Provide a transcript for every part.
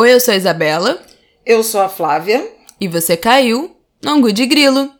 Oi, eu sou a Isabela. Eu sou a Flávia. E você caiu no Angu de Grilo.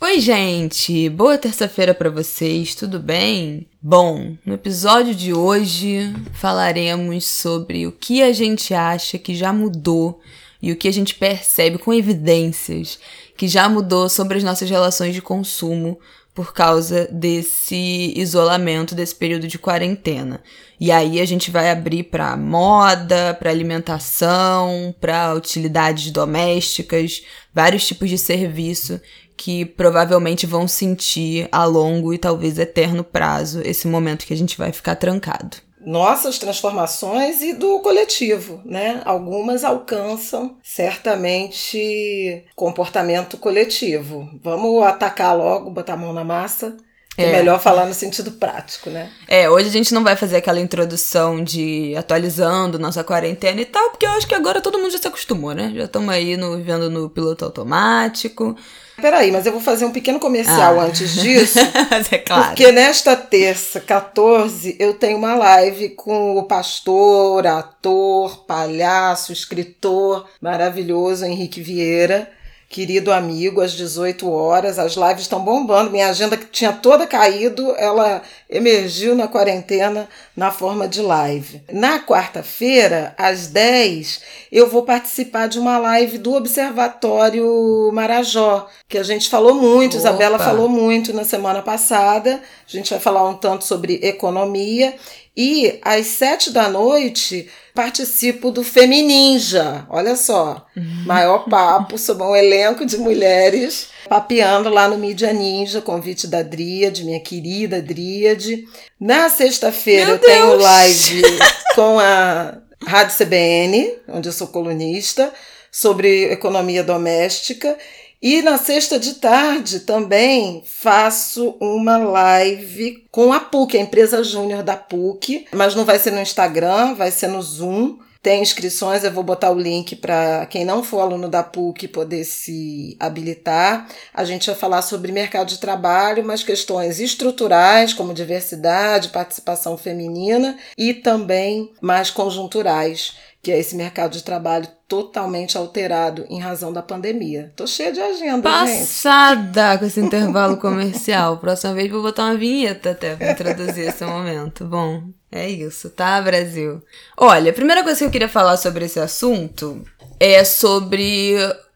Oi, gente! Boa terça-feira para vocês, tudo bem? Bom, no episódio de hoje falaremos sobre o que a gente acha que já mudou e o que a gente percebe com evidências que já mudou sobre as nossas relações de consumo por causa desse isolamento, desse período de quarentena. E aí a gente vai abrir para moda, para alimentação, para utilidades domésticas, vários tipos de serviço que provavelmente vão sentir a longo e talvez eterno prazo esse momento que a gente vai ficar trancado nossas transformações e do coletivo, né? Algumas alcançam certamente comportamento coletivo. Vamos atacar logo, botar a mão na massa. É. é melhor falar no sentido prático, né? É, hoje a gente não vai fazer aquela introdução de atualizando nossa quarentena e tal, porque eu acho que agora todo mundo já se acostumou, né? Já estamos aí no, vivendo no piloto automático. Peraí, mas eu vou fazer um pequeno comercial ah. antes disso. é claro. Porque nesta terça, 14, eu tenho uma live com o pastor, ator, palhaço, escritor maravilhoso Henrique Vieira querido amigo, às 18 horas. As lives estão bombando. Minha agenda que tinha toda caído, ela emergiu na quarentena na forma de live. Na quarta-feira, às 10, eu vou participar de uma live do Observatório Marajó, que a gente falou muito, Opa. Isabela falou muito na semana passada. A gente vai falar um tanto sobre economia e às sete da noite participo do Femininja. Olha só, maior papo sobre um elenco de mulheres papeando lá no Mídia Ninja, convite da Dríade, minha querida Dríade. Na sexta-feira eu tenho live com a Rádio CBN, onde eu sou colunista, sobre economia doméstica. E na sexta de tarde também faço uma live com a PUC, a empresa júnior da PUC, mas não vai ser no Instagram, vai ser no Zoom. Tem inscrições, eu vou botar o link para quem não for aluno da PUC poder se habilitar. A gente vai falar sobre mercado de trabalho, mas questões estruturais, como diversidade, participação feminina, e também mais conjunturais que é esse mercado de trabalho totalmente alterado em razão da pandemia. Tô cheia de agenda, Passada gente. com esse intervalo comercial. Próxima vez vou botar uma vinheta até para introduzir esse momento. Bom, é isso, tá, Brasil? Olha, a primeira coisa que eu queria falar sobre esse assunto é sobre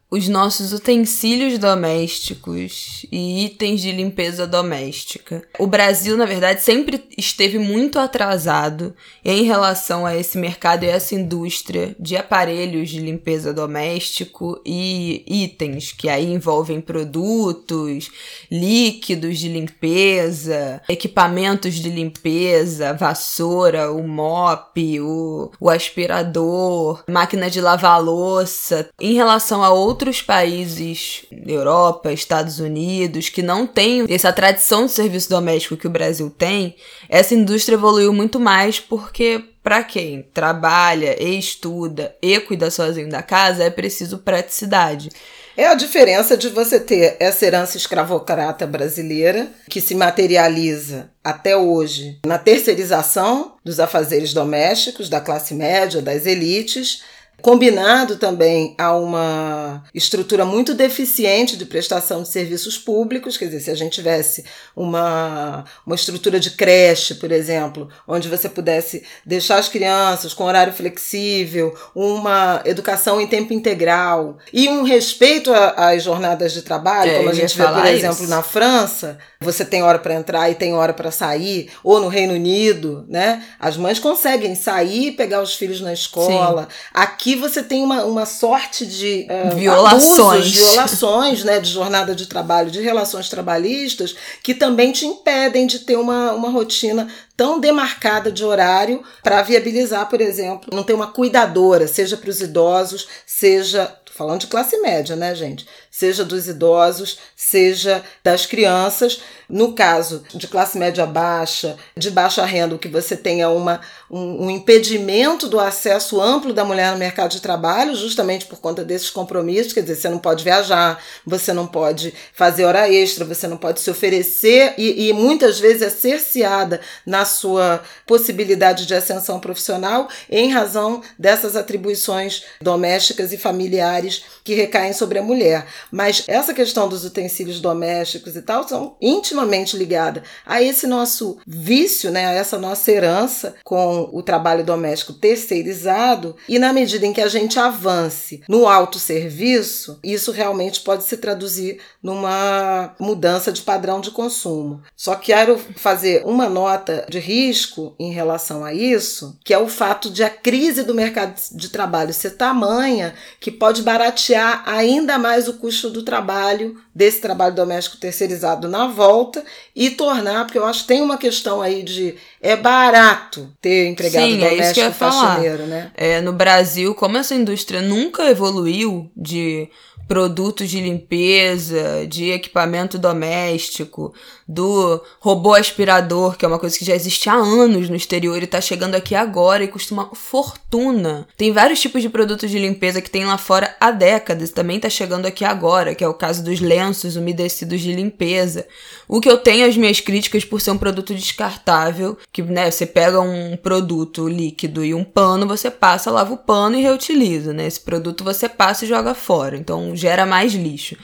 os nossos utensílios domésticos e itens de limpeza doméstica. O Brasil, na verdade, sempre esteve muito atrasado em relação a esse mercado e essa indústria de aparelhos de limpeza doméstico e itens que aí envolvem produtos, líquidos de limpeza, equipamentos de limpeza, vassoura, o mop, o, o aspirador, máquina de lavar louça. Em relação a outros outros países, Europa, Estados Unidos, que não têm essa tradição de serviço doméstico que o Brasil tem, essa indústria evoluiu muito mais porque para quem trabalha e estuda e cuida sozinho da casa é preciso praticidade. É a diferença de você ter essa herança escravocrata brasileira, que se materializa até hoje na terceirização dos afazeres domésticos da classe média, das elites, combinado também a uma estrutura muito deficiente de prestação de serviços públicos, quer dizer, se a gente tivesse uma, uma estrutura de creche, por exemplo, onde você pudesse deixar as crianças com horário flexível, uma educação em tempo integral e um respeito às jornadas de trabalho, é, como a gente vê, por exemplo, isso. na França, você tem hora para entrar e tem hora para sair, ou no Reino Unido, né? As mães conseguem sair e pegar os filhos na escola. Sim. Aqui você tem uma, uma sorte de uh, violações, abusos, violações, né, de jornada de trabalho, de relações trabalhistas, que também te impedem de ter uma, uma rotina tão demarcada de horário para viabilizar, por exemplo, não ter uma cuidadora, seja para os idosos, seja falando de classe média, né, gente? Seja dos idosos, seja das crianças. No caso de classe média baixa, de baixa renda, que você tenha uma, um, um, impedimento do acesso amplo da mulher no mercado de trabalho, justamente por conta desses compromissos, quer dizer, você não pode viajar, você não pode fazer hora extra, você não pode se oferecer e, e muitas vezes é cerceada na sua possibilidade de ascensão profissional em razão dessas atribuições domésticas e familiares que recaem sobre a mulher. Mas essa questão dos utensílios domésticos e tal são intimamente ligadas a esse nosso vício, né, a essa nossa herança com o trabalho doméstico terceirizado. E na medida em que a gente avance no autosserviço, isso realmente pode se traduzir numa mudança de padrão de consumo. Só quero fazer uma nota de risco em relação a isso, que é o fato de a crise do mercado de trabalho ser tamanha que pode baratear ainda mais o custo do trabalho, desse trabalho doméstico terceirizado na volta e tornar, porque eu acho que tem uma questão aí de é barato ter empregado Sim, doméstico é isso que eu ia faxineiro, falar. né? É, no Brasil, como essa indústria nunca evoluiu de produtos de limpeza, de equipamento doméstico, do robô aspirador, que é uma coisa que já existe há anos no exterior e está chegando aqui agora e custa uma fortuna. Tem vários tipos de produtos de limpeza que tem lá fora há décadas, também está chegando aqui agora, que é o caso dos lenços umedecidos de limpeza. O que eu tenho as minhas críticas por ser um produto descartável, que né, você pega um produto líquido e um pano, você passa, lava o pano e reutiliza, né? Esse produto você passa e joga fora. Então gera mais lixo.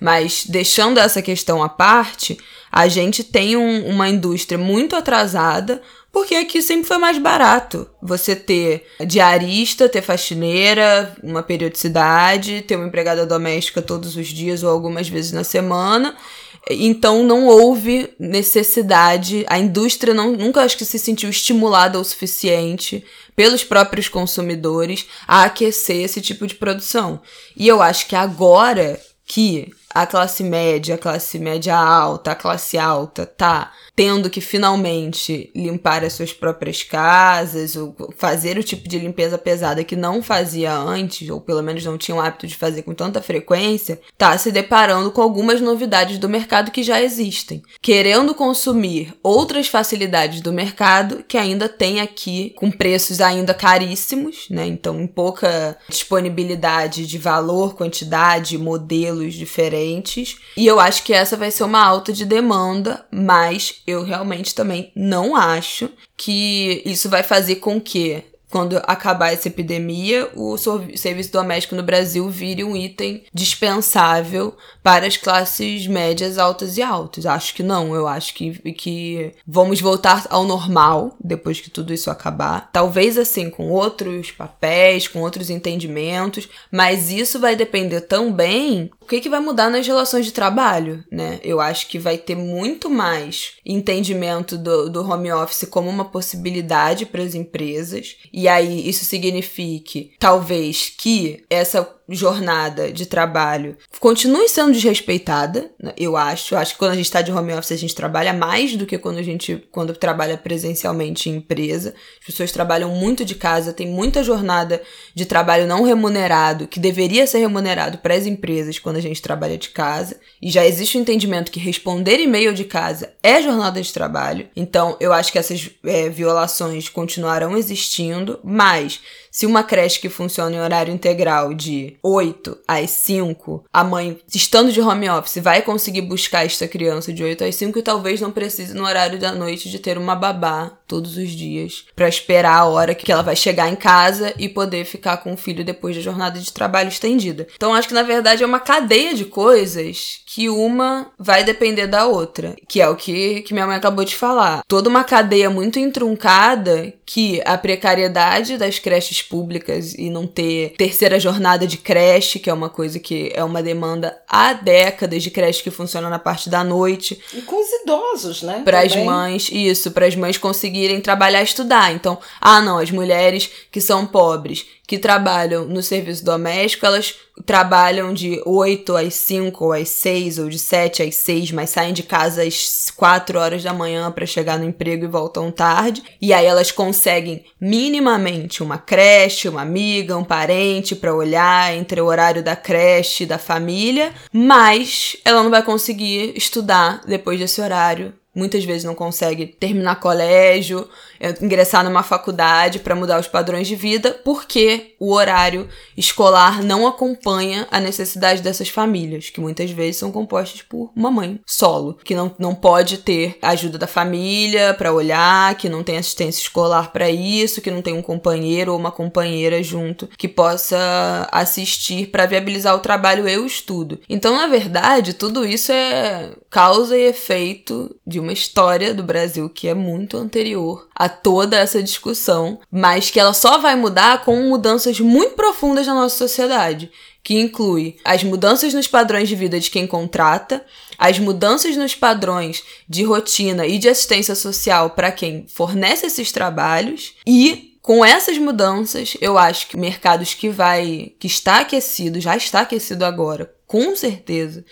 Mas deixando essa questão à parte, a gente tem um, uma indústria muito atrasada, porque aqui sempre foi mais barato você ter diarista, ter faxineira, uma periodicidade, ter uma empregada doméstica todos os dias ou algumas vezes na semana. Então não houve necessidade, a indústria não, nunca acho que se sentiu estimulada o suficiente pelos próprios consumidores a aquecer esse tipo de produção. E eu acho que agora que a classe média, a classe média alta, a classe alta tá tendo que finalmente limpar as suas próprias casas, ou fazer o tipo de limpeza pesada que não fazia antes, ou pelo menos não tinha o hábito de fazer com tanta frequência, tá se deparando com algumas novidades do mercado que já existem, querendo consumir outras facilidades do mercado que ainda tem aqui com preços ainda caríssimos, né? Então, em pouca disponibilidade de valor, quantidade, modelos diferentes. E eu acho que essa vai ser uma alta de demanda, mas eu realmente também não acho que isso vai fazer com que quando acabar essa epidemia, o serviço doméstico no Brasil vire um item dispensável para as classes médias, altas e altas. Acho que não, eu acho que, que vamos voltar ao normal depois que tudo isso acabar. Talvez assim, com outros papéis, com outros entendimentos, mas isso vai depender também o que, que vai mudar nas relações de trabalho, né? Eu acho que vai ter muito mais entendimento do, do home office como uma possibilidade para as empresas. E aí isso signifique, talvez, que essa jornada de trabalho continue sendo desrespeitada, né, eu acho. Eu acho que quando a gente está de home office a gente trabalha mais do que quando a gente quando trabalha presencialmente em empresa. As pessoas trabalham muito de casa, tem muita jornada de trabalho não remunerado que deveria ser remunerado para as empresas quando a gente trabalha de casa. E já existe o entendimento que responder e-mail de casa é jornada de trabalho. Então eu acho que essas é, violações continuarão existindo, mas se uma creche que funciona em horário integral de 8 às 5, a mãe, estando de home office, vai conseguir buscar esta criança de 8 às 5 e talvez não precise no horário da noite de ter uma babá todos os dias para esperar a hora que ela vai chegar em casa e poder ficar com o filho depois da jornada de trabalho estendida. Então acho que na verdade é uma cadeia de coisas que uma vai depender da outra, que é o que, que minha mãe acabou de falar. Toda uma cadeia muito entruncada que a precariedade das creches públicas e não ter terceira jornada de creche, que é uma coisa que é uma demanda há décadas de creche que funciona na parte da noite. E com os idosos, né? Para as mães, isso, para as mães conseguirem trabalhar e estudar. Então, ah, não, as mulheres que são pobres, que trabalham no serviço doméstico, elas trabalham de 8 às 5 ou às 6 ou de 7 às 6, mas saem de casa às 4 horas da manhã para chegar no emprego e voltam tarde. E aí elas conseguem minimamente uma creche, uma amiga, um parente para olhar entre o horário da creche e da família, mas ela não vai conseguir estudar depois desse horário muitas vezes não consegue terminar colégio, ingressar numa faculdade para mudar os padrões de vida, porque o horário escolar não acompanha a necessidade dessas famílias, que muitas vezes são compostas por uma mãe solo, que não, não pode ter ajuda da família para olhar, que não tem assistência escolar para isso, que não tem um companheiro ou uma companheira junto que possa assistir para viabilizar o trabalho e o estudo. Então, na verdade, tudo isso é causa e efeito de uma história do Brasil que é muito anterior a toda essa discussão, mas que ela só vai mudar com mudanças muito profundas na nossa sociedade, que inclui as mudanças nos padrões de vida de quem contrata, as mudanças nos padrões de rotina e de assistência social para quem fornece esses trabalhos e com essas mudanças, eu acho que mercados que vai que está aquecido, já está aquecido agora, com certeza,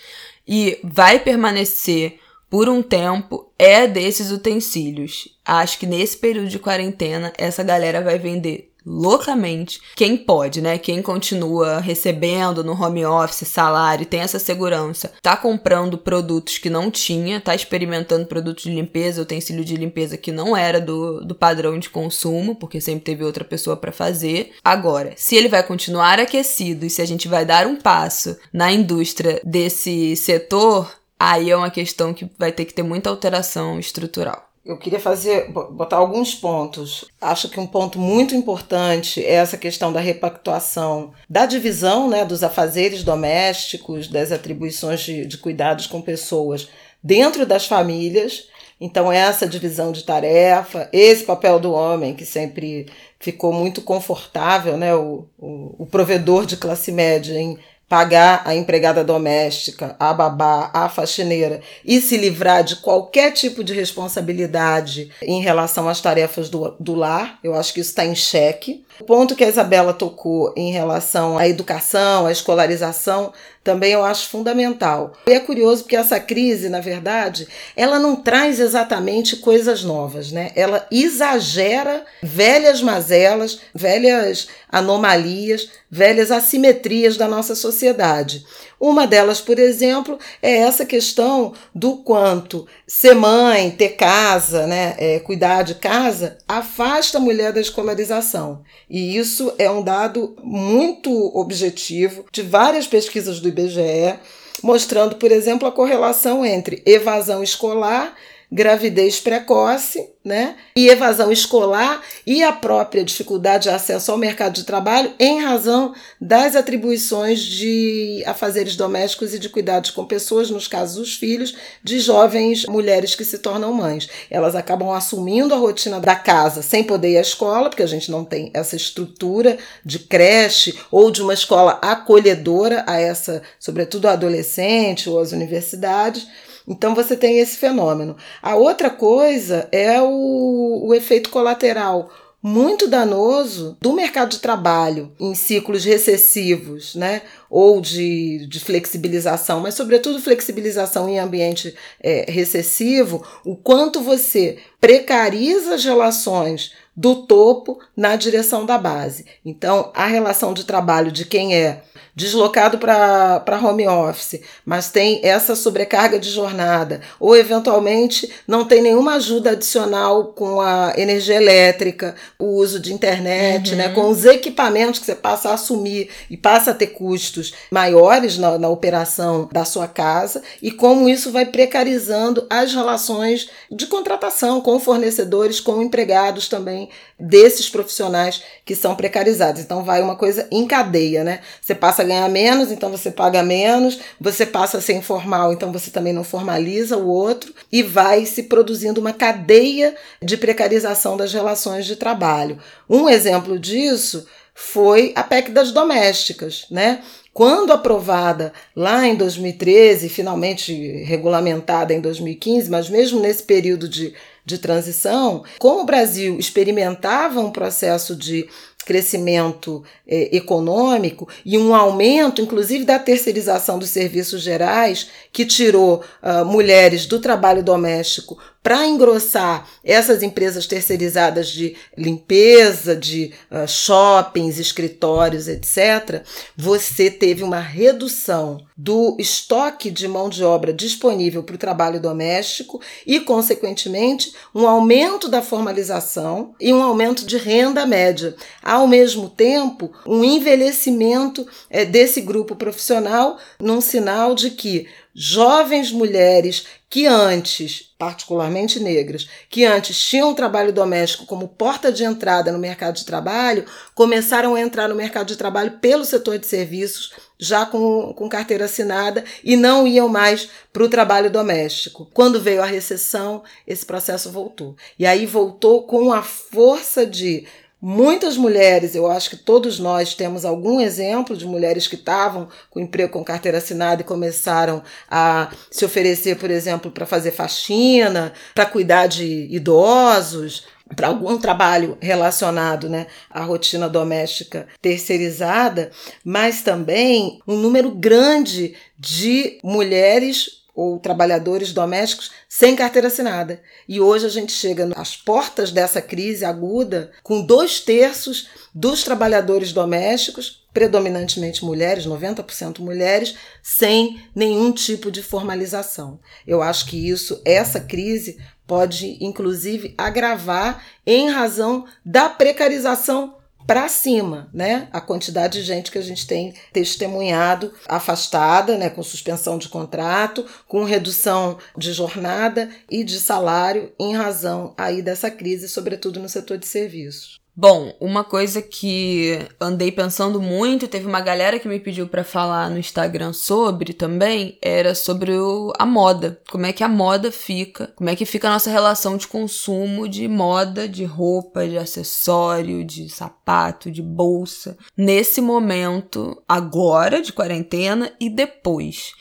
e vai permanecer por um tempo é desses utensílios. Acho que nesse período de quarentena essa galera vai vender loucamente. Quem pode, né? Quem continua recebendo no home office salário, tem essa segurança, tá comprando produtos que não tinha, tá experimentando produtos de limpeza, utensílio de limpeza que não era do, do padrão de consumo, porque sempre teve outra pessoa para fazer. Agora, se ele vai continuar aquecido e se a gente vai dar um passo na indústria desse setor, aí é uma questão que vai ter que ter muita alteração estrutural. Eu queria fazer, botar alguns pontos. Acho que um ponto muito importante é essa questão da repactuação, da divisão né, dos afazeres domésticos, das atribuições de, de cuidados com pessoas dentro das famílias. Então, essa divisão de tarefa, esse papel do homem, que sempre ficou muito confortável, né, o, o, o provedor de classe média em pagar a empregada doméstica, a babá, a faxineira e se livrar de qualquer tipo de responsabilidade em relação às tarefas do, do lar. Eu acho que isso está em xeque. O ponto que a Isabela tocou em relação à educação, à escolarização, também eu acho fundamental. E é curioso porque essa crise, na verdade, ela não traz exatamente coisas novas, né? Ela exagera velhas mazelas, velhas anomalias, velhas assimetrias da nossa sociedade. Uma delas, por exemplo, é essa questão do quanto ser mãe, ter casa, né, é, cuidar de casa, afasta a mulher da escolarização. E isso é um dado muito objetivo de várias pesquisas do IBGE, mostrando, por exemplo, a correlação entre evasão escolar gravidez precoce, né? E evasão escolar e a própria dificuldade de acesso ao mercado de trabalho em razão das atribuições de afazeres domésticos e de cuidados com pessoas, nos casos os filhos, de jovens mulheres que se tornam mães. Elas acabam assumindo a rotina da casa sem poder ir à escola, porque a gente não tem essa estrutura de creche ou de uma escola acolhedora a essa, sobretudo a adolescente ou às universidades então você tem esse fenômeno. A outra coisa é o, o efeito colateral muito danoso do mercado de trabalho em ciclos recessivos, né? Ou de, de flexibilização, mas sobretudo flexibilização em ambiente é, recessivo, o quanto você precariza as relações do topo na direção da base. Então, a relação de trabalho de quem é deslocado para home office, mas tem essa sobrecarga de jornada, ou eventualmente não tem nenhuma ajuda adicional com a energia elétrica, o uso de internet, uhum. né, com os equipamentos que você passa a assumir e passa a ter custos maiores na, na operação da sua casa, e como isso vai precarizando as relações de contratação com fornecedores, com empregados também desses profissionais que são precarizados. Então vai uma coisa em cadeia, né? Você passa a ganhar menos, então você paga menos, você passa a ser informal, então você também não formaliza o outro e vai se produzindo uma cadeia de precarização das relações de trabalho. Um exemplo disso foi a PEC das domésticas, né? Quando aprovada lá em 2013, finalmente regulamentada em 2015, mas mesmo nesse período de de transição, como o Brasil experimentava um processo de crescimento é, econômico e um aumento, inclusive, da terceirização dos serviços gerais, que tirou uh, mulheres do trabalho doméstico para engrossar essas empresas terceirizadas de limpeza, de uh, shoppings, escritórios, etc., você teve uma redução do estoque de mão de obra disponível para o trabalho doméstico e, consequentemente, um aumento da formalização e um aumento de renda média. Ao mesmo tempo, um envelhecimento é, desse grupo profissional, num sinal de que jovens mulheres que antes, particularmente negras, que antes tinham o trabalho doméstico como porta de entrada no mercado de trabalho, começaram a entrar no mercado de trabalho pelo setor de serviços, já com, com carteira assinada, e não iam mais para o trabalho doméstico. Quando veio a recessão, esse processo voltou. E aí voltou com a força de Muitas mulheres, eu acho que todos nós temos algum exemplo de mulheres que estavam com emprego com carteira assinada e começaram a se oferecer, por exemplo, para fazer faxina, para cuidar de idosos, para algum trabalho relacionado né, à rotina doméstica terceirizada, mas também um número grande de mulheres ou trabalhadores domésticos sem carteira assinada. E hoje a gente chega às portas dessa crise aguda com dois terços dos trabalhadores domésticos, predominantemente mulheres, 90% mulheres, sem nenhum tipo de formalização. Eu acho que isso, essa crise, pode inclusive agravar em razão da precarização para cima, né? A quantidade de gente que a gente tem testemunhado afastada, né, com suspensão de contrato, com redução de jornada e de salário em razão aí dessa crise, sobretudo no setor de serviços. Bom, uma coisa que andei pensando muito, teve uma galera que me pediu para falar no Instagram sobre também, era sobre o, a moda. Como é que a moda fica, como é que fica a nossa relação de consumo de moda, de roupa, de acessório, de sapato, de bolsa, nesse momento agora de quarentena e depois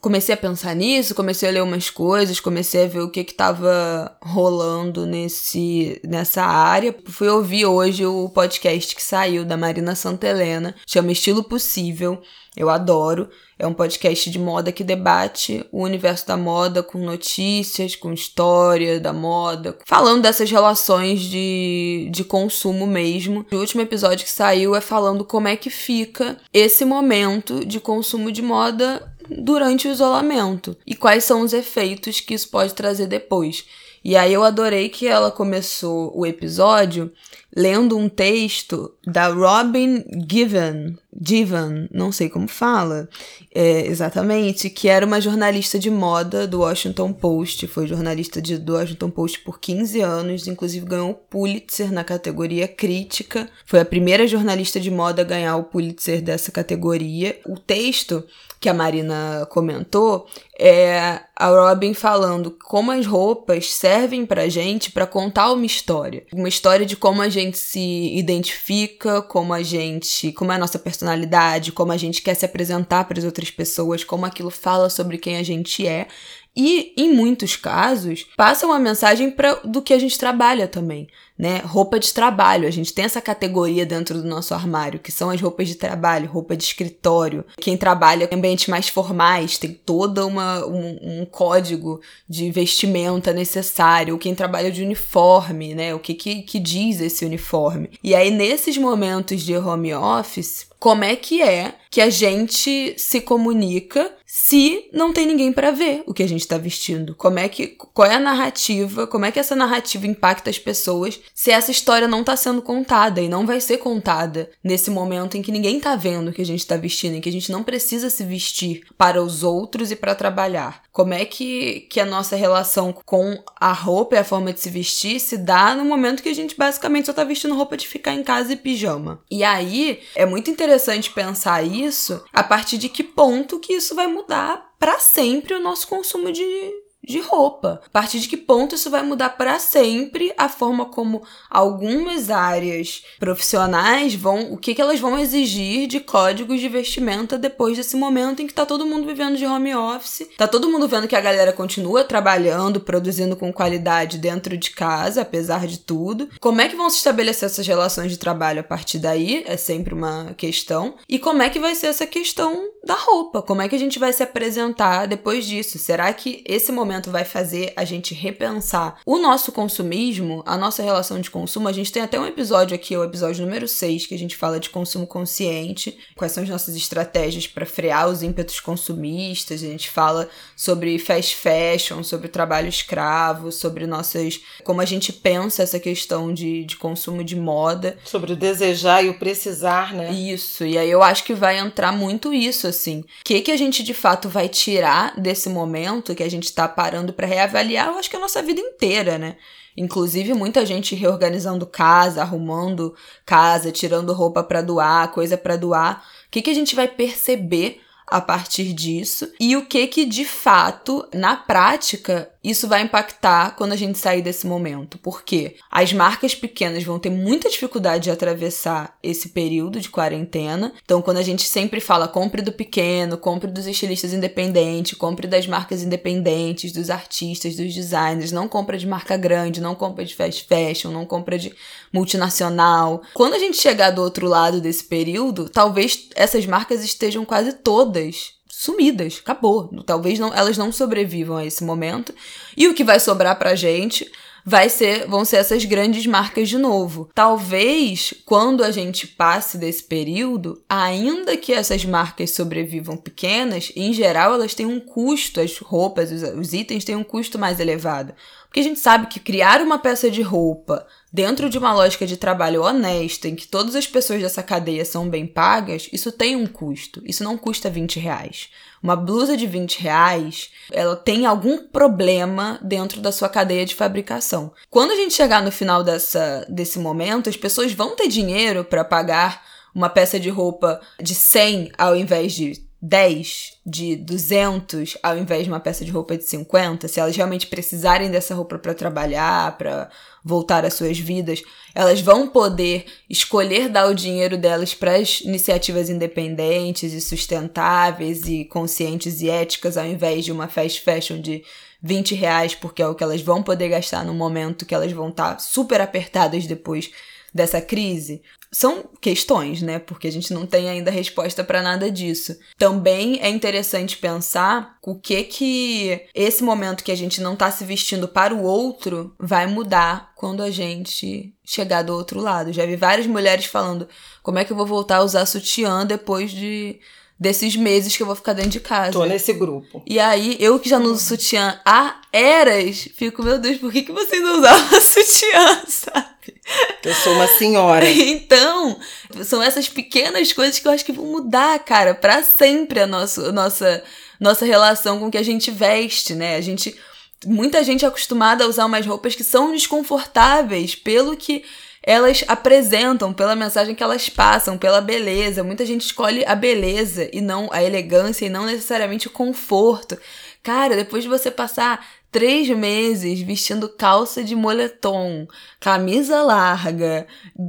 comecei a pensar nisso, comecei a ler umas coisas, comecei a ver o que que tava rolando nesse, nessa área. Fui ouvir hoje o podcast que saiu da Marina Santelena, chama Estilo Possível. Eu adoro. É um podcast de moda que debate o universo da moda com notícias, com história da moda, falando dessas relações de, de consumo mesmo. O último episódio que saiu é falando como é que fica esse momento de consumo de moda durante o isolamento e quais são os efeitos que isso pode trazer depois. E aí eu adorei que ela começou o episódio lendo um texto da Robin Given, Given, não sei como fala é, exatamente, que era uma jornalista de moda do Washington Post, foi jornalista de, do Washington Post por 15 anos, inclusive ganhou o Pulitzer na categoria crítica, foi a primeira jornalista de moda a ganhar o Pulitzer dessa categoria. O texto que a Marina comentou é a Robin falando como as roupas servem pra gente para contar uma história. Uma história de como a gente se identifica, como a gente, como é a nossa personalidade, como a gente quer se apresentar para as outras pessoas, como aquilo fala sobre quem a gente é. E, em muitos casos, passa uma mensagem pra, do que a gente trabalha também né? Roupa de trabalho. A gente tem essa categoria dentro do nosso armário, que são as roupas de trabalho, roupa de escritório. Quem trabalha em ambientes mais formais tem todo uma, um, um código de vestimenta necessário. Quem trabalha de uniforme, né? O que, que, que diz esse uniforme. E aí, nesses momentos de home office, como é que é que a gente se comunica se não tem ninguém para ver o que a gente tá vestindo? Como é que qual é a narrativa? Como é que essa narrativa impacta as pessoas se essa história não tá sendo contada e não vai ser contada nesse momento em que ninguém tá vendo o que a gente tá vestindo, em que a gente não precisa se vestir para os outros e para trabalhar. Como é que, que a nossa relação com a roupa e a forma de se vestir se dá no momento que a gente basicamente só tá vestindo roupa de ficar em casa e pijama? E aí é muito interessante pensar isso a partir de que ponto que isso vai mudar para sempre o nosso consumo de, de roupa. A partir de que ponto isso vai mudar para sempre a forma como algumas áreas profissionais vão, o que, que elas vão exigir de códigos de vestimenta depois desse momento em que tá todo mundo vivendo de home office, tá todo mundo vendo que a galera continua trabalhando, produzindo com qualidade dentro de casa, apesar de tudo. Como é que vão se estabelecer essas relações de trabalho a partir daí? É sempre uma questão. E como é que vai ser essa questão da roupa? Como é que a gente vai se apresentar depois disso? Será que esse momento momento vai fazer a gente repensar o nosso consumismo, a nossa relação de consumo. A gente tem até um episódio aqui, o episódio número 6, que a gente fala de consumo consciente, quais são as nossas estratégias para frear os ímpetos consumistas. A gente fala sobre fast fashion, sobre trabalho escravo, sobre nossas. como a gente pensa essa questão de, de consumo de moda. Sobre o desejar e o precisar, né? Isso, e aí eu acho que vai entrar muito isso, assim. O que, que a gente de fato vai tirar desse momento que a gente tá parando para reavaliar, eu acho que a nossa vida inteira, né? Inclusive, muita gente reorganizando casa, arrumando casa, tirando roupa para doar, coisa para doar. O que, que a gente vai perceber a partir disso e o que que de fato, na prática, isso vai impactar quando a gente sair desse momento. Porque as marcas pequenas vão ter muita dificuldade de atravessar esse período de quarentena. Então, quando a gente sempre fala compre do pequeno, compre dos estilistas independentes, compre das marcas independentes, dos artistas, dos designers, não compra de marca grande, não compra de fast fashion, não compra de multinacional. Quando a gente chegar do outro lado desse período, talvez essas marcas estejam quase todas sumidas, acabou. Talvez não, elas não sobrevivam a esse momento. E o que vai sobrar pra gente vai ser, vão ser essas grandes marcas de novo. Talvez quando a gente passe desse período, ainda que essas marcas sobrevivam pequenas, em geral elas têm um custo, as roupas, os, os itens têm um custo mais elevado. Porque a gente sabe que criar uma peça de roupa dentro de uma lógica de trabalho honesta, em que todas as pessoas dessa cadeia são bem pagas, isso tem um custo. Isso não custa 20 reais. Uma blusa de 20 reais, ela tem algum problema dentro da sua cadeia de fabricação. Quando a gente chegar no final dessa, desse momento, as pessoas vão ter dinheiro para pagar uma peça de roupa de 100 ao invés de 10 de 200 ao invés de uma peça de roupa de 50, se elas realmente precisarem dessa roupa para trabalhar, para voltar às suas vidas, elas vão poder escolher dar o dinheiro delas para as iniciativas independentes e sustentáveis e conscientes e éticas ao invés de uma fast fashion de 20 reais, porque é o que elas vão poder gastar no momento que elas vão estar tá super apertadas depois dessa crise são questões, né? Porque a gente não tem ainda resposta para nada disso. Também é interessante pensar o que que esse momento que a gente não tá se vestindo para o outro vai mudar quando a gente chegar do outro lado. Já vi várias mulheres falando: "Como é que eu vou voltar a usar sutiã depois de desses meses que eu vou ficar dentro de casa. Tô nesse grupo. E aí, eu que já não uso sutiã há eras, fico, meu Deus, por que, que vocês não usavam sutiã, sabe? Eu sou uma senhora. então, são essas pequenas coisas que eu acho que vão mudar, cara, para sempre a nossa, nossa, nossa relação com o que a gente veste, né? A gente. Muita gente é acostumada a usar umas roupas que são desconfortáveis pelo que elas apresentam, pela mensagem que elas passam, pela beleza. Muita gente escolhe a beleza e não a elegância e não necessariamente o conforto. Cara, depois de você passar três meses vestindo calça de moletom, camisa larga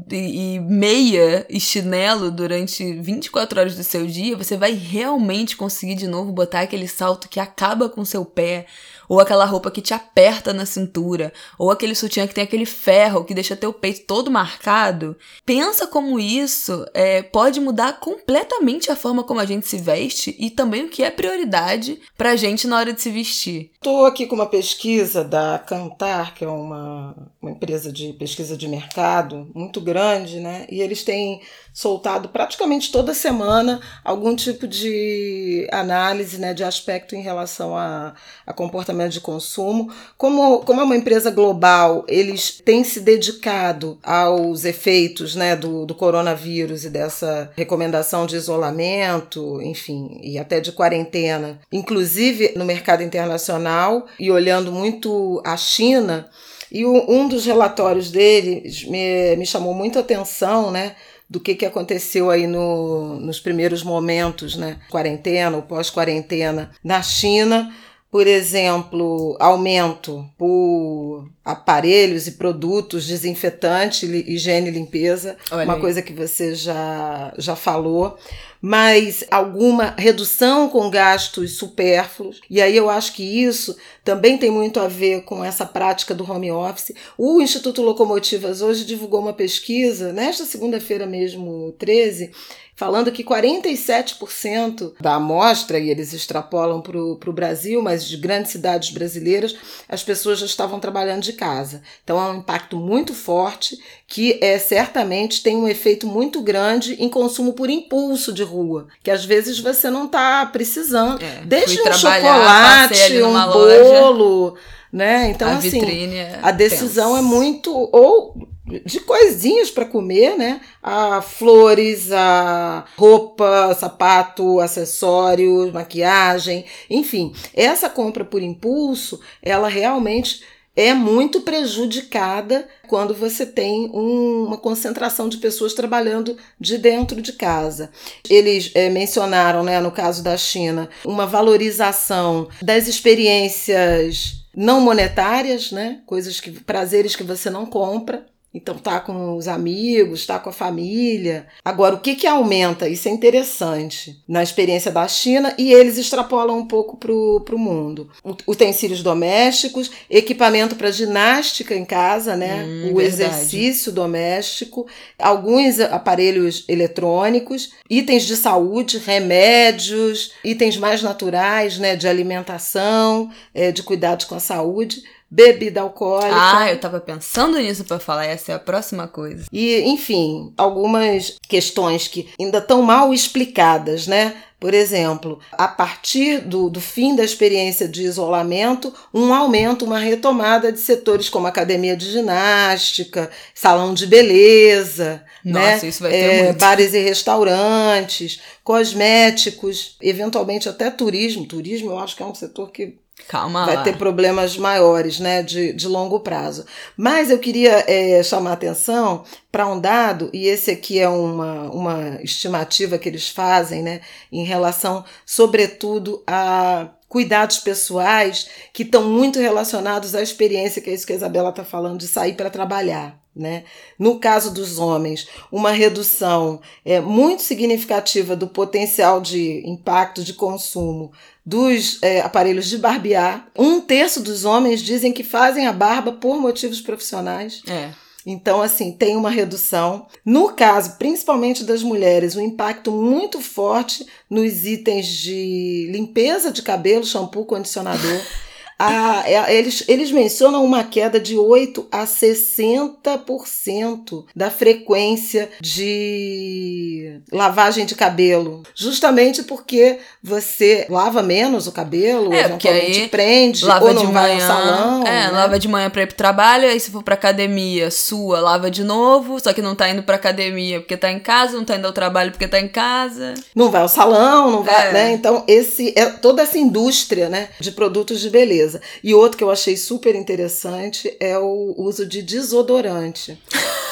e, meia e chinelo durante 24 horas do seu dia, você vai realmente conseguir de novo botar aquele salto que acaba com seu pé, ou aquela roupa que te aperta na cintura, ou aquele sutiã que tem aquele ferro que deixa teu peito todo marcado. Pensa como isso é, pode mudar completamente a forma como a gente se veste e também o que é prioridade pra gente na hora de se vestir. Tô aqui com uma pesquisa da Cantar, que é uma, uma empresa de pesquisa de mercado muito grande, né? E eles têm soltado praticamente toda semana algum tipo de análise né, de aspecto em relação a, a comportamento de consumo. Como, como é uma empresa global, eles têm se dedicado aos efeitos né, do, do coronavírus e dessa recomendação de isolamento, enfim, e até de quarentena, inclusive no mercado internacional, e olhando muito a China. E um dos relatórios deles me, me chamou muito a atenção, né? do que, que aconteceu aí no, nos primeiros momentos, né? Quarentena ou pós-quarentena na China, por exemplo, aumento por aparelhos e produtos desinfetante, higiene e limpeza, Olha uma aí. coisa que você já, já falou mas alguma redução com gastos supérfluos. E aí eu acho que isso também tem muito a ver com essa prática do home office. O Instituto Locomotivas hoje divulgou uma pesquisa, nesta segunda-feira mesmo, 13, falando que 47% da amostra, e eles extrapolam para o Brasil, mas de grandes cidades brasileiras, as pessoas já estavam trabalhando de casa. Então é um impacto muito forte que é certamente tem um efeito muito grande em consumo por impulso de rua, que às vezes você não está precisando. É, Desde um chocolate, um bolo. Loja né? Então, a assim, é a decisão é muito ou de coisinhas para comer, né? A flores, a roupa, sapato, acessórios, maquiagem, enfim. Essa compra por impulso, ela realmente é muito prejudicada quando você tem um, uma concentração de pessoas trabalhando de dentro de casa. Eles é, mencionaram, né, no caso da China, uma valorização das experiências não monetárias, né? Coisas que prazeres que você não compra. Então tá com os amigos, tá com a família. Agora, o que que aumenta? Isso é interessante na experiência da China e eles extrapolam um pouco pro, pro mundo. Utensílios domésticos, equipamento para ginástica em casa, né? Hum, o verdade. exercício doméstico, alguns aparelhos eletrônicos, itens de saúde, remédios, itens mais naturais, né? De alimentação, é, de cuidados com a saúde bebida alcoólica. Ah, eu tava pensando nisso para falar, essa é a próxima coisa. E, enfim, algumas questões que ainda estão mal explicadas, né? Por exemplo, a partir do, do fim da experiência de isolamento, um aumento, uma retomada de setores como academia de ginástica, salão de beleza, Nossa, né? isso vai ter é, muito. bares e restaurantes, cosméticos, eventualmente até turismo. Turismo eu acho que é um setor que Calma vai lá. ter problemas maiores, né, de, de longo prazo. Mas eu queria é, chamar atenção para um dado, e esse aqui é uma, uma estimativa que eles fazem, né, em relação, sobretudo, a cuidados pessoais que estão muito relacionados à experiência, que é isso que a Isabela está falando, de sair para trabalhar. Né? No caso dos homens, uma redução é, muito significativa do potencial de impacto de consumo dos é, aparelhos de barbear. Um terço dos homens dizem que fazem a barba por motivos profissionais. É. Então, assim, tem uma redução. No caso, principalmente das mulheres, um impacto muito forte nos itens de limpeza de cabelo, shampoo, condicionador. a, é, eles, eles mencionam uma queda de 8 a 60% da frequência de lavagem de cabelo. Justamente porque você lava menos o cabelo, é, porque aí prende, lava ou não de vai manhã, ao salão. É, né? lava de manhã pra ir pro trabalho, aí se for pra academia, sua, lava de novo, só que não tá indo pra academia porque tá em casa, não tá indo ao trabalho porque tá em casa. Não vai ao salão, não vai, é. né? Então, esse é toda essa indústria, né, de produtos de beleza. E outro que eu achei super interessante é o uso de desodorante.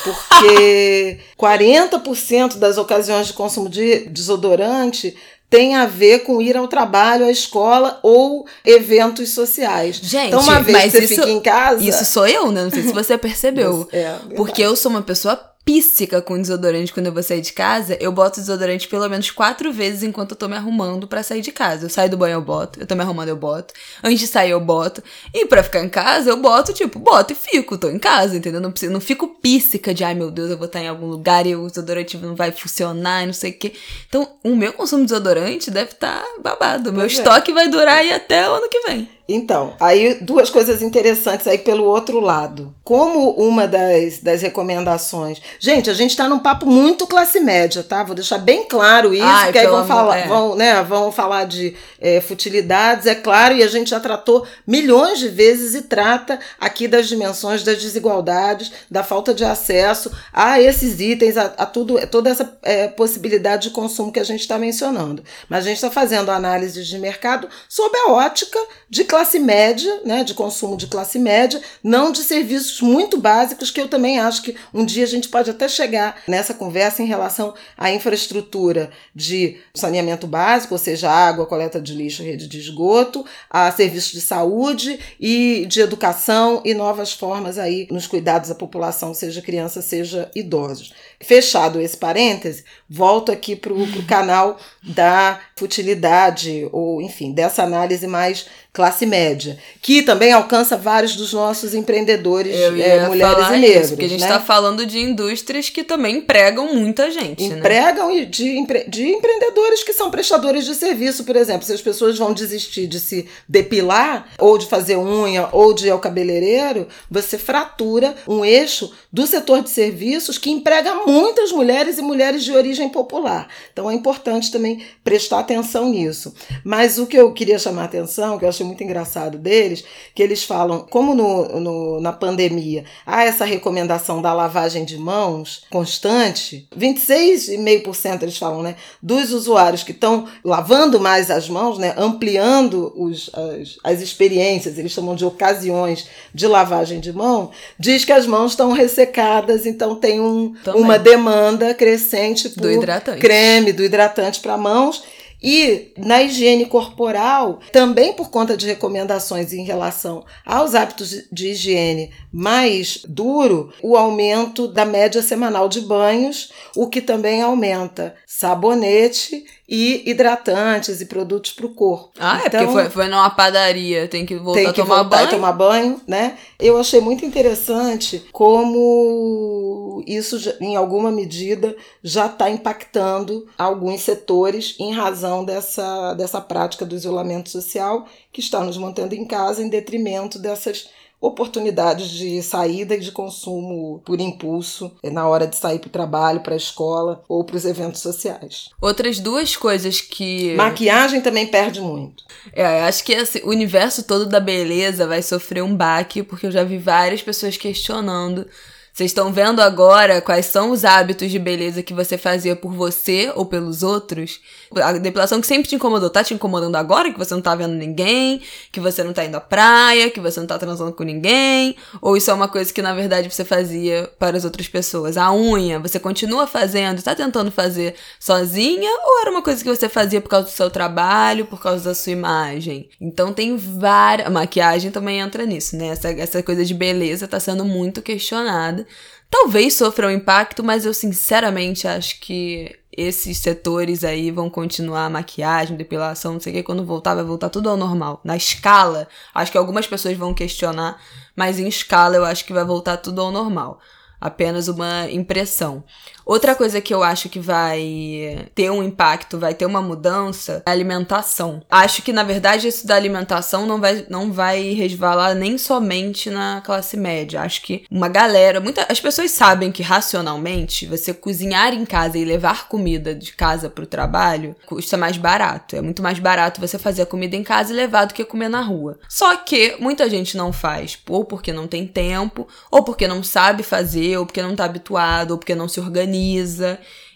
Porque 40% das ocasiões de consumo de desodorante tem a ver com ir ao trabalho, à escola ou eventos sociais. Gente, então, uma vez mas você isso, fica em casa. Isso sou eu, né? Não sei se você percebeu. é, porque eu sou uma pessoa píssica com desodorante quando eu vou sair de casa, eu boto desodorante pelo menos quatro vezes enquanto eu tô me arrumando para sair de casa. Eu saio do banho, eu boto. Eu tô me arrumando, eu boto. Antes de sair, eu boto. E para ficar em casa, eu boto, tipo, boto e fico. Tô em casa, entendeu? Não, preciso, não fico píssica de, ai meu Deus, eu vou estar em algum lugar e o desodorante não vai funcionar e não sei o quê. Então, o meu consumo de desodorante deve estar tá babado. O meu pois é. estoque é. vai durar aí até o ano que vem. Então, aí duas coisas interessantes aí pelo outro lado. Como uma das, das recomendações. Gente, a gente está num papo muito classe média, tá? Vou deixar bem claro isso, Ai, que aí vão falar, é. vão, né, vão falar de é, futilidades, é claro, e a gente já tratou milhões de vezes e trata aqui das dimensões das desigualdades, da falta de acesso a esses itens, a, a tudo, toda essa é, possibilidade de consumo que a gente está mencionando. Mas a gente está fazendo análise de mercado sob a ótica de classe classe média, né, de consumo de classe média, não de serviços muito básicos que eu também acho que um dia a gente pode até chegar nessa conversa em relação à infraestrutura de saneamento básico, ou seja, água, coleta de lixo, rede de esgoto, a serviços de saúde e de educação e novas formas aí nos cuidados à população, seja criança, seja idosos. Fechado esse parêntese, volto aqui para o canal da futilidade, ou enfim, dessa análise mais classe média, que também alcança vários dos nossos empreendedores, é, mulheres e negros. porque a gente está né? falando de indústrias que também empregam muita gente. Né? Empregam né? de, empre, de empreendedores que são prestadores de serviço, por exemplo. Se as pessoas vão desistir de se depilar, ou de fazer unha, ou de ir ao cabeleireiro, você fratura um eixo do setor de serviços que emprega muitas mulheres e mulheres de origem popular. Então é importante também prestar atenção nisso. Mas o que eu queria chamar a atenção, que eu achei muito engraçado deles, que eles falam, como no, no, na pandemia há essa recomendação da lavagem de mãos constante, 26,5% eles falam, né, dos usuários que estão lavando mais as mãos, né, ampliando os, as, as experiências, eles chamam de ocasiões de lavagem de mão, diz que as mãos estão ressecadas, então tem um, uma demanda crescente por do hidratante. creme, do hidratante para mãos e na higiene corporal, também por conta de recomendações em relação aos hábitos de higiene mais duro, o aumento da média semanal de banhos, o que também aumenta sabonete e hidratantes e produtos para o corpo. Ah, então, é porque então, foi, foi numa padaria, tem que voltar tem que a tomar voltar banho. A tomar banho, né? Eu achei muito interessante como isso, em alguma medida, já está impactando alguns setores em razão dessa, dessa prática do isolamento social que está nos mantendo em casa em detrimento dessas oportunidades de saída e de consumo por impulso é, na hora de sair para o trabalho, para a escola ou para os eventos sociais. Outras duas coisas que. Maquiagem também perde muito. É, acho que esse, o universo todo da beleza vai sofrer um baque, porque eu já vi várias pessoas questionando vocês estão vendo agora quais são os hábitos de beleza que você fazia por você ou pelos outros? A depilação que sempre te incomodou, tá te incomodando agora que você não tá vendo ninguém, que você não tá indo à praia, que você não tá transando com ninguém? Ou isso é uma coisa que na verdade você fazia para as outras pessoas? A unha, você continua fazendo, tá tentando fazer sozinha ou era uma coisa que você fazia por causa do seu trabalho, por causa da sua imagem? Então tem várias. Maquiagem também entra nisso, né? Essa, essa coisa de beleza tá sendo muito questionada Talvez sofra um impacto, mas eu sinceramente acho que esses setores aí vão continuar maquiagem, depilação, não sei o que, quando voltar vai voltar tudo ao normal. Na escala, acho que algumas pessoas vão questionar, mas em escala eu acho que vai voltar tudo ao normal. Apenas uma impressão. Outra coisa que eu acho que vai ter um impacto, vai ter uma mudança, é a alimentação. Acho que, na verdade, isso da alimentação não vai, não vai resvalar nem somente na classe média. Acho que uma galera, muita, as pessoas sabem que racionalmente você cozinhar em casa e levar comida de casa para o trabalho custa mais barato. É muito mais barato você fazer a comida em casa e levar do que comer na rua. Só que muita gente não faz, ou porque não tem tempo, ou porque não sabe fazer, ou porque não está habituado, ou porque não se organiza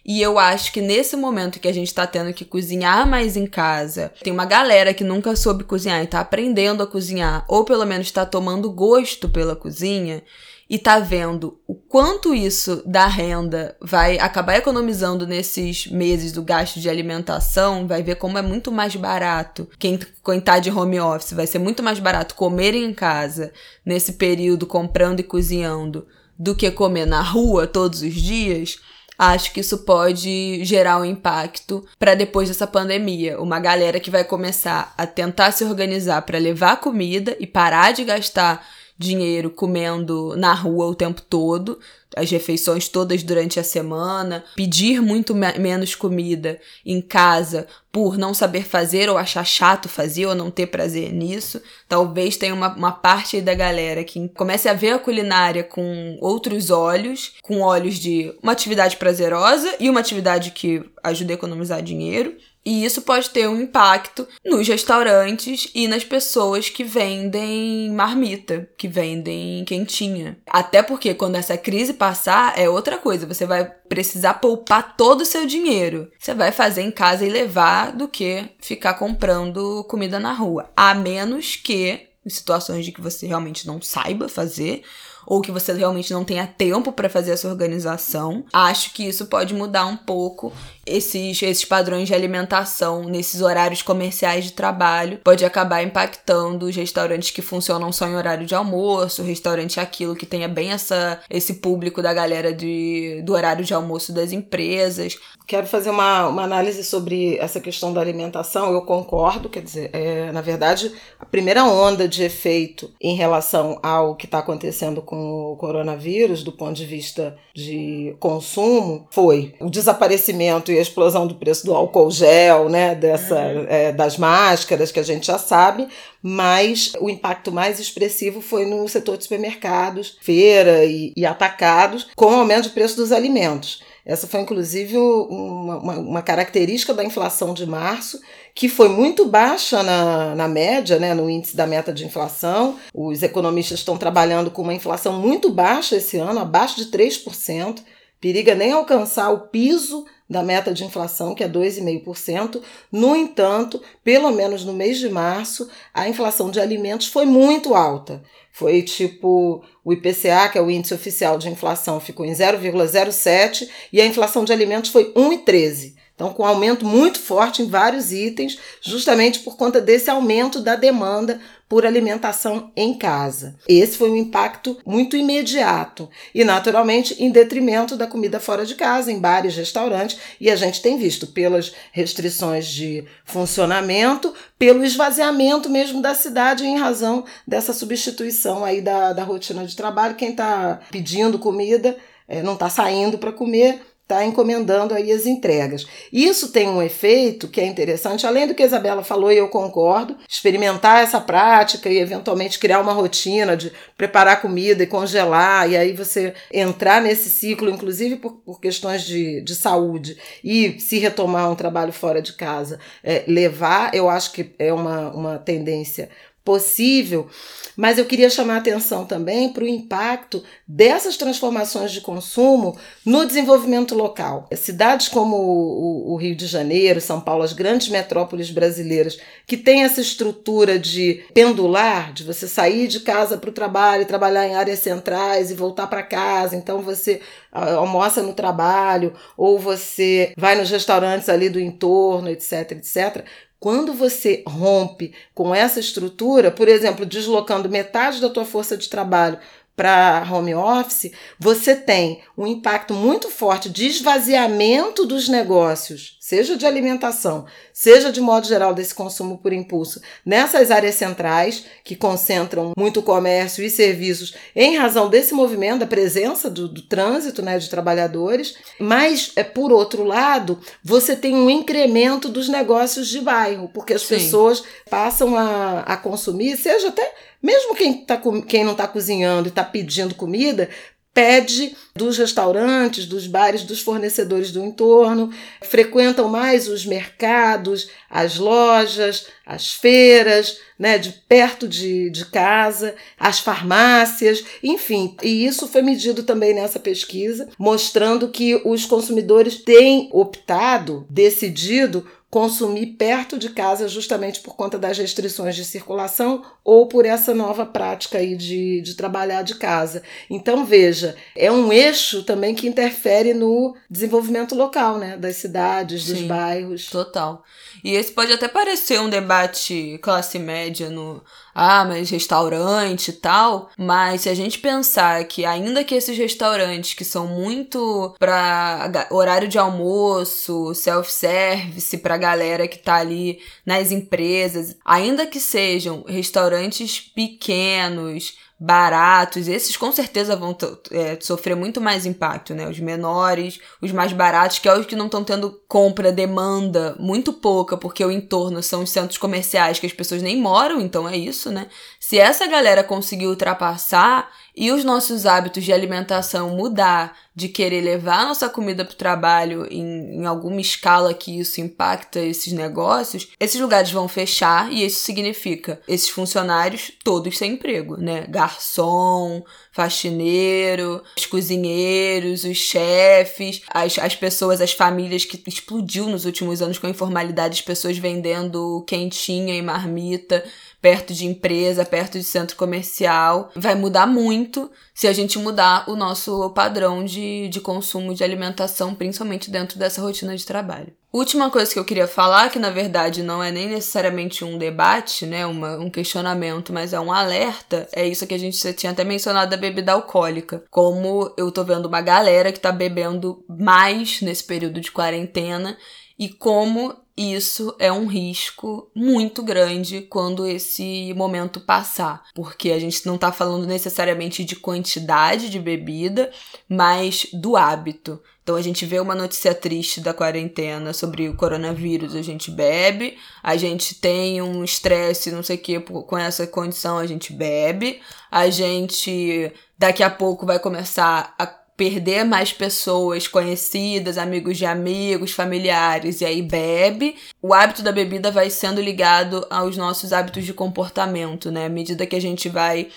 E eu acho que nesse momento que a gente tá tendo que cozinhar mais em casa, tem uma galera que nunca soube cozinhar e tá aprendendo a cozinhar, ou pelo menos tá tomando gosto pela cozinha, e tá vendo o quanto isso da renda vai acabar economizando nesses meses do gasto de alimentação, vai ver como é muito mais barato. Quem, quem tá de home office, vai ser muito mais barato comer em casa nesse período comprando e cozinhando do que comer na rua todos os dias, acho que isso pode gerar um impacto para depois dessa pandemia. Uma galera que vai começar a tentar se organizar para levar comida e parar de gastar dinheiro comendo na rua o tempo todo, as refeições todas durante a semana, pedir muito me menos comida em casa por não saber fazer ou achar chato fazer ou não ter prazer nisso. Talvez tenha uma, uma parte da galera que comece a ver a culinária com outros olhos, com olhos de uma atividade prazerosa e uma atividade que ajuda a economizar dinheiro E isso pode ter um impacto nos restaurantes e nas pessoas que vendem marmita, que vendem quentinha. Até porque quando essa crise passar, é outra coisa. Você vai precisar poupar todo o seu dinheiro. Você vai fazer em casa e levar do que ficar comprando comida na rua. A menos que, em situações de que você realmente não saiba fazer, ou que você realmente não tenha tempo para fazer essa organização. Acho que isso pode mudar um pouco esses, esses padrões de alimentação nesses horários comerciais de trabalho. Pode acabar impactando os restaurantes que funcionam só em horário de almoço, restaurante aquilo que tenha bem essa, esse público da galera de, do horário de almoço das empresas. Quero fazer uma, uma análise sobre essa questão da alimentação. Eu concordo, quer dizer, é, na verdade, a primeira onda de efeito em relação ao que está acontecendo com com o coronavírus, do ponto de vista de consumo, foi o desaparecimento a explosão do preço do álcool gel, né, dessa, uhum. é, das máscaras, que a gente já sabe, mas o impacto mais expressivo foi no setor de supermercados, feira e, e atacados, com o aumento de preço dos alimentos. Essa foi, inclusive, uma, uma, uma, característica da inflação de março, que foi muito baixa na, na média, né, no índice da meta de inflação. Os economistas estão trabalhando com uma inflação muito baixa esse ano, abaixo de 3%. Periga nem alcançar o piso da meta de inflação, que é 2,5%. No entanto, pelo menos no mês de março, a inflação de alimentos foi muito alta. Foi tipo o IPCA, que é o índice oficial de inflação, ficou em 0,07 e a inflação de alimentos foi 1,13. Então, com um aumento muito forte em vários itens, justamente por conta desse aumento da demanda por alimentação em casa. Esse foi um impacto muito imediato e, naturalmente, em detrimento da comida fora de casa, em bares, restaurantes, e a gente tem visto pelas restrições de funcionamento, pelo esvaziamento mesmo da cidade em razão dessa substituição aí da, da rotina de trabalho. Quem está pedindo comida é, não está saindo para comer está encomendando aí as entregas. Isso tem um efeito que é interessante, além do que a Isabela falou e eu concordo, experimentar essa prática e eventualmente criar uma rotina de preparar comida e congelar, e aí você entrar nesse ciclo, inclusive por, por questões de, de saúde, e se retomar um trabalho fora de casa, é, levar, eu acho que é uma, uma tendência possível, mas eu queria chamar atenção também para o impacto dessas transformações de consumo no desenvolvimento local. Cidades como o, Rio de Janeiro, São Paulo, as grandes metrópoles brasileiras, que têm essa estrutura de pendular, de você sair de casa para o trabalho trabalhar em áreas centrais e voltar para casa, então você ah, almoça no trabalho ou você vai nos restaurantes ali do entorno, etc, etc. Quando você rompe com essa estrutura, por exemplo, deslocando metade da tua força de trabalho para home office, você tem um impacto muito forte de esvaziamento dos negócios, seja de alimentação, seja de modo geral desse consumo por impulso, nessas áreas centrais que concentram muito comércio e serviços em razão desse movimento, da presença do, do trânsito né, de trabalhadores, mas, é, por outro lado, você tem um incremento dos negócios de bairro, porque as Sim. pessoas passam a, a consumir, seja até mesmo quem, tá, quem não está cozinhando e está pedindo comida, pede dos restaurantes, dos bares, dos fornecedores do entorno, frequentam mais os mercados, as lojas, as feiras, né, de perto de, de casa, as farmácias, enfim. E isso foi medido também nessa pesquisa, mostrando que os consumidores têm optado, decidido consumir perto de casa justamente por conta das restrições de circulação ou por essa nova prática aí de, de trabalhar de casa. Então, veja, é um eixo também que interfere no desenvolvimento local, né? Das cidades, dos Sim, bairros. Total. E esse pode até parecer um debate classe média no ah, mas restaurante e tal, mas se a gente pensar que ainda que esses restaurantes que são muito para horário de almoço, self-service para galera que tá ali nas empresas, ainda que sejam restaurantes pequenos, baratos, esses com certeza vão é, sofrer muito mais impacto, né? Os menores, os mais baratos, que é os que não estão tendo compra, demanda muito pouca, porque o entorno são os centros comerciais que as pessoas nem moram, então é isso, né? Se essa galera conseguir ultrapassar e os nossos hábitos de alimentação mudar, de querer levar a nossa comida para o trabalho em, em alguma escala que isso impacta esses negócios, esses lugares vão fechar e isso significa esses funcionários todos sem emprego, né? Garçom, faxineiro, os cozinheiros, os chefes, as, as pessoas, as famílias que explodiu nos últimos anos com a informalidade, as pessoas vendendo quentinha e marmita perto de empresa, perto de centro comercial. Vai mudar muito se a gente mudar o nosso padrão de, de consumo de alimentação, principalmente dentro dessa rotina de trabalho. Última coisa que eu queria falar, que na verdade não é nem necessariamente um debate, né, uma, um questionamento, mas é um alerta, é isso que a gente tinha até mencionado da bebida alcoólica. Como eu tô vendo uma galera que tá bebendo mais nesse período de quarentena e como isso é um risco muito grande quando esse momento passar, porque a gente não está falando necessariamente de quantidade de bebida, mas do hábito. Então a gente vê uma notícia triste da quarentena sobre o coronavírus, a gente bebe, a gente tem um estresse, não sei o que, com essa condição, a gente bebe, a gente daqui a pouco vai começar a perder mais pessoas conhecidas, amigos de amigos, familiares, e aí bebe, o hábito da bebida vai sendo ligado aos nossos hábitos de comportamento, né? À medida que a gente vai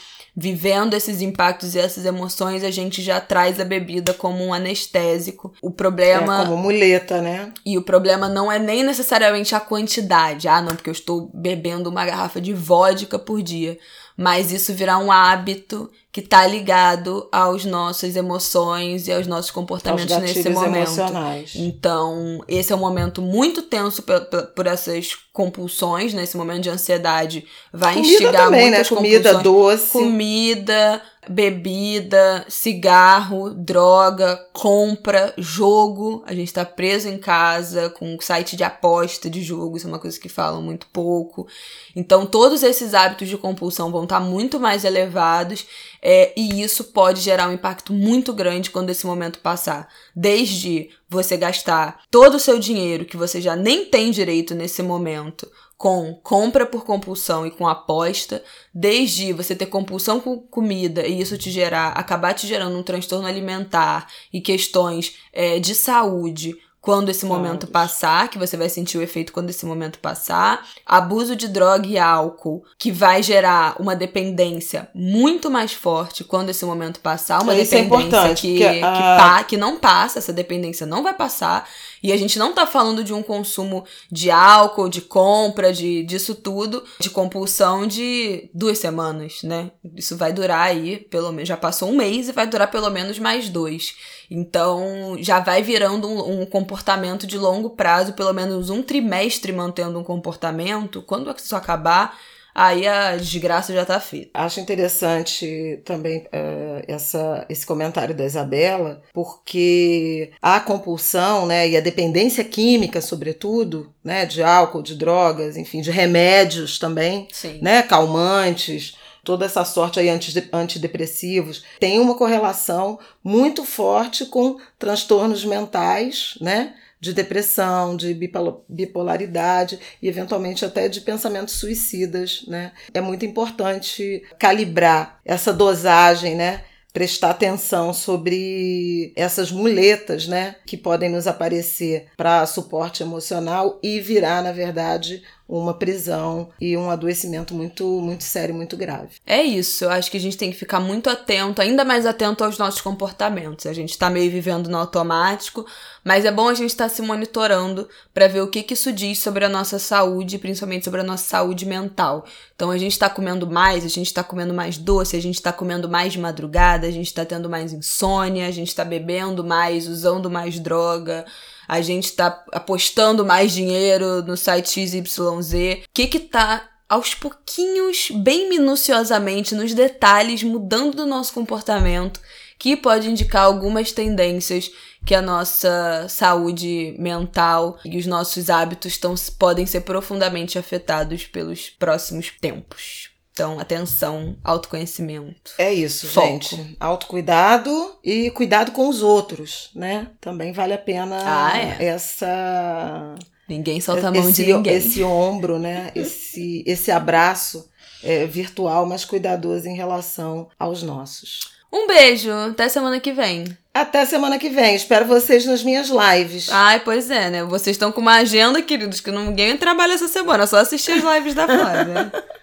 vivendo esses impactos e essas emoções, a gente já traz a bebida como um anestésico. O problema. É como muleta, né? E o problema não é nem necessariamente a quantidade. Ah, não, porque eu estou bebendo uma garrafa de vodka por dia mas isso virar um hábito que tá ligado às nossas emoções e aos nossos comportamentos aos nesse momento. Emocionais. Então, esse é um momento muito tenso por, por essas compulsões, nesse né? momento de ansiedade vai comida instigar também, muitas né? Comida doce. Comida, bebida, cigarro, droga, compra, jogo. A gente tá preso em casa com site de aposta de jogo, isso é uma coisa que falam muito pouco. Então, todos esses hábitos de compulsão vão estar tá muito mais elevados é, e isso pode gerar um impacto muito grande quando esse momento passar. Desde você gastar todo o seu dinheiro que você já nem tem direito nesse momento com compra por compulsão e com aposta, desde você ter compulsão com comida e isso te gerar, acabar te gerando um transtorno alimentar e questões é, de saúde quando esse momento passar, que você vai sentir o efeito quando esse momento passar. Abuso de droga e álcool, que vai gerar uma dependência muito mais forte quando esse momento passar. Uma Isso é dependência é que, que, que, pa, que não passa, essa dependência não vai passar. E a gente não tá falando de um consumo de álcool, de compra, de disso tudo, de compulsão de duas semanas, né? Isso vai durar aí, pelo menos, já passou um mês e vai durar pelo menos mais dois. Então, já vai virando um, um, comportamento de longo prazo, pelo menos um trimestre mantendo um comportamento. Quando isso acabar, aí a desgraça já tá feita. Acho interessante também uh, essa, esse comentário da Isabela, porque a compulsão né, e a dependência química, sobretudo, né, de álcool, de drogas, enfim, de remédios também, Sim. né, calmantes, toda essa sorte aí antidepressivos, tem uma correlação muito forte com transtornos mentais, né? de depressão, de bipolaridade e eventualmente até de pensamentos suicidas, né? É muito importante calibrar essa dosagem, né? prestar atenção sobre essas muletas, né, que podem nos aparecer para suporte emocional e virar, na verdade, uma prisão e um adoecimento muito, muito sério, muito grave. É isso, eu acho que a gente tem que ficar muito atento, ainda mais atento aos nossos comportamentos. A gente tá meio vivendo no automático, mas é bom a gente estar tá se monitorando para ver o que, que isso diz sobre a nossa saúde, principalmente sobre a nossa saúde mental. Então a gente tá comendo mais, a gente tá comendo mais doce, a gente tá comendo mais de madrugada, a gente tá tendo mais insônia, a gente tá bebendo mais, usando mais droga a gente tá apostando mais dinheiro no site XYZ. O que que tá aos pouquinhos, bem minuciosamente, nos detalhes, mudando do nosso comportamento, que pode indicar algumas tendências que a nossa saúde mental e os nossos hábitos tão, podem ser profundamente afetados pelos próximos tempos. Então, atenção, autoconhecimento. É isso, Foco. gente. Autocuidado e cuidado com os outros, né? Também vale a pena ah, é. essa. Ninguém solta a mão esse, de ninguém. Esse ombro, né? Esse, esse abraço é, virtual, mas cuidadoso em relação aos nossos. Um beijo, até semana que vem. Até semana que vem. Espero vocês nas minhas lives. Ai, pois é, né? Vocês estão com uma agenda, queridos, que ninguém trabalha essa semana, só assistir as lives da Flávia.